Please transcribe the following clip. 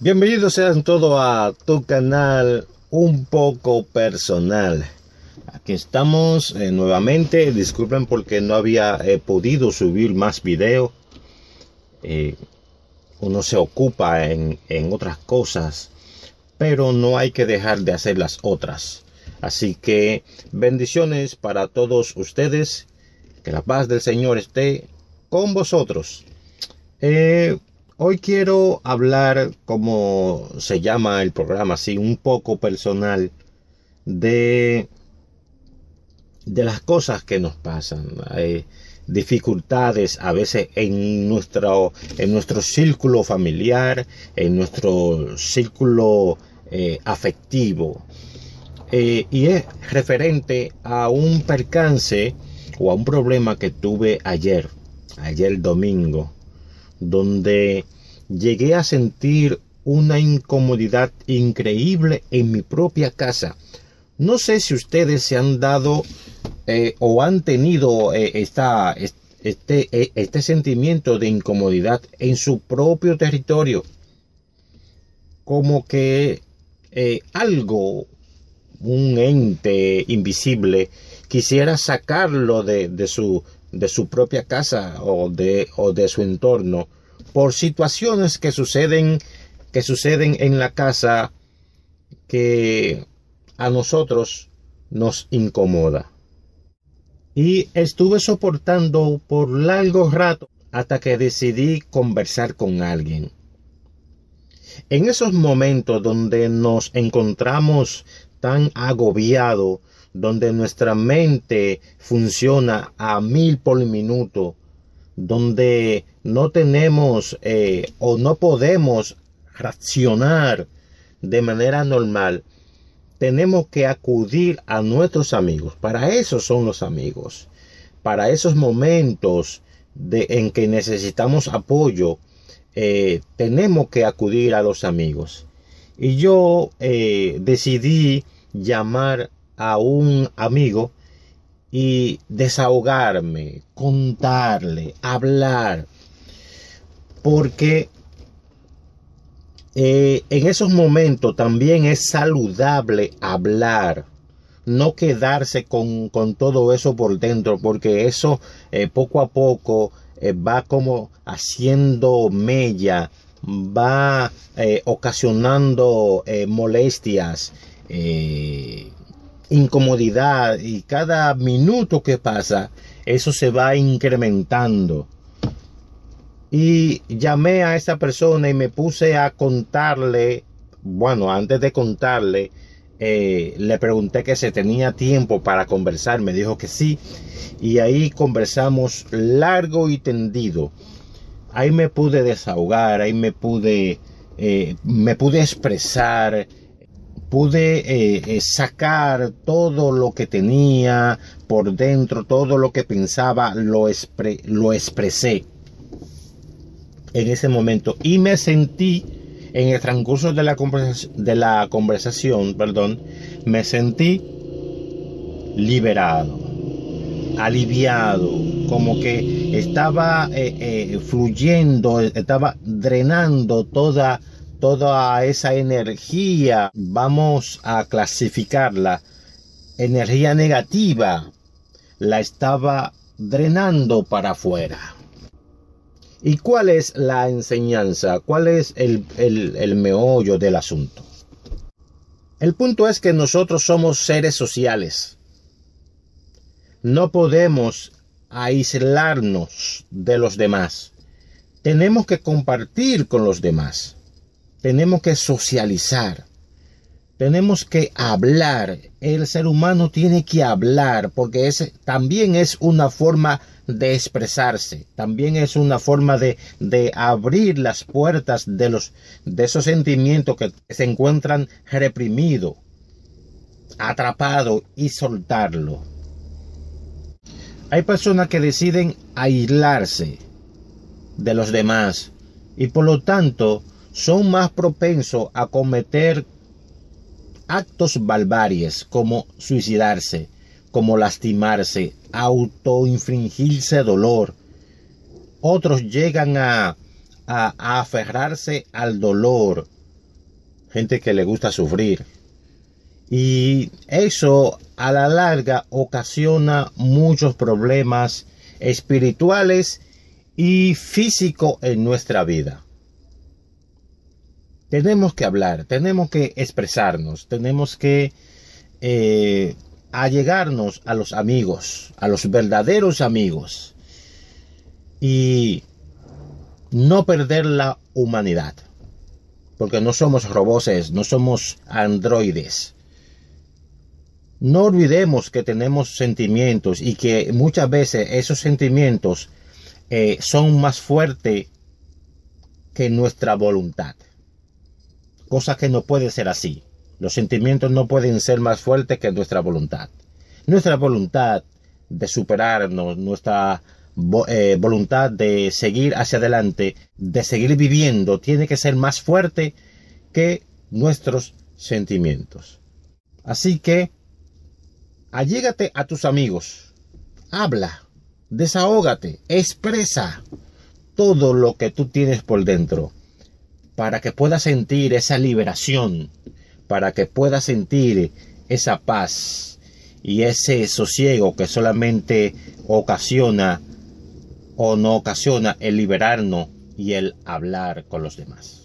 Bienvenidos sean todos a tu canal un poco personal. Aquí estamos eh, nuevamente. Disculpen porque no había eh, podido subir más video. Eh, uno se ocupa en, en otras cosas, pero no hay que dejar de hacer las otras. Así que bendiciones para todos ustedes. Que la paz del Señor esté con vosotros. Hoy quiero hablar, como se llama el programa, así un poco personal, de, de las cosas que nos pasan. Hay dificultades a veces en nuestro, en nuestro círculo familiar, en nuestro círculo eh, afectivo. Eh, y es referente a un percance o a un problema que tuve ayer, ayer domingo donde llegué a sentir una incomodidad increíble en mi propia casa. No sé si ustedes se han dado eh, o han tenido eh, esta, este, eh, este sentimiento de incomodidad en su propio territorio. Como que algo, un ente invisible, quisiera sacarlo de, de su de su propia casa o de, o de su entorno por situaciones que suceden que suceden en la casa que a nosotros nos incomoda. Y estuve soportando por largo rato hasta que decidí conversar con alguien. En esos momentos donde nos encontramos tan agobiados donde nuestra mente funciona a mil por minuto, donde no tenemos eh, o no podemos reaccionar de manera normal, tenemos que acudir a nuestros amigos. Para eso son los amigos. Para esos momentos de, en que necesitamos apoyo, eh, tenemos que acudir a los amigos. Y yo eh, decidí llamar a un amigo y desahogarme, contarle, hablar, porque eh, en esos momentos también es saludable hablar, no quedarse con, todo eso por dentro, porque eso eh, poco a poco eh, va como haciendo mella, va ocasionando molestias incomodidad y cada minuto que pasa, eso se va incrementando. Y llamé a esa persona y me puse a contarle, bueno, antes de contarle, eh, le pregunté que se tenía tiempo para conversar, me dijo que sí, y ahí conversamos largo y tendido. Ahí me pude desahogar, ahí me pude, eh, me pude expresar, pude eh, eh, sacar todo lo que tenía por dentro, todo lo que pensaba, lo, lo expresé en ese momento. Y me sentí en el transcurso de la, de la conversación, perdón, me sentí liberado, aliviado, como que estaba eh, fluyendo, estaba drenando toda toda esa energía, vamos a clasificarla, energía negativa, la estaba drenando para afuera. ¿Y cuál es la enseñanza? ¿Cuál es el, el meollo del asunto? El punto es que nosotros somos seres sociales. No podemos aislarnos de los demás. Tenemos que compartir con los demás tenemos que socializar, tenemos que hablar. El ser humano tiene que hablar porque también es una forma de expresarse, también es una forma de, de abrir las puertas de, los, de esos sentimientos que se encuentran reprimidos, atrapados y soltarlo. Hay personas que deciden aislarse de los demás y por lo tanto son más propensos a cometer actos barbaries como suicidarse, como lastimarse, autoinfringirse dolor. Otros llegan a, a, a aferrarse al dolor, gente que le gusta sufrir. Y eso a la larga ocasiona muchos problemas espirituales y físicos en nuestra vida. Tenemos que hablar, tenemos que expresarnos, tenemos que eh, allegarnos a los amigos, a los verdaderos amigos y no perder la humanidad, porque no somos robots, no somos androides. No olvidemos que tenemos sentimientos y que muchas veces esos sentimientos eh, son más fuertes que nuestra voluntad. Cosa que no puede ser así. Los sentimientos no pueden ser más fuertes que nuestra voluntad. Nuestra voluntad de superarnos, nuestra eh, voluntad de seguir hacia adelante, de seguir viviendo, tiene que ser más fuerte que nuestros sentimientos. Así que allégate a tus amigos, habla, desahógate, expresa todo lo que tú tienes por dentro, para que puedas sentir esa liberación, para que puedas sentir esa paz y ese sosiego que solamente ocasiona o no ocasiona el liberarnos y el hablar con los demás.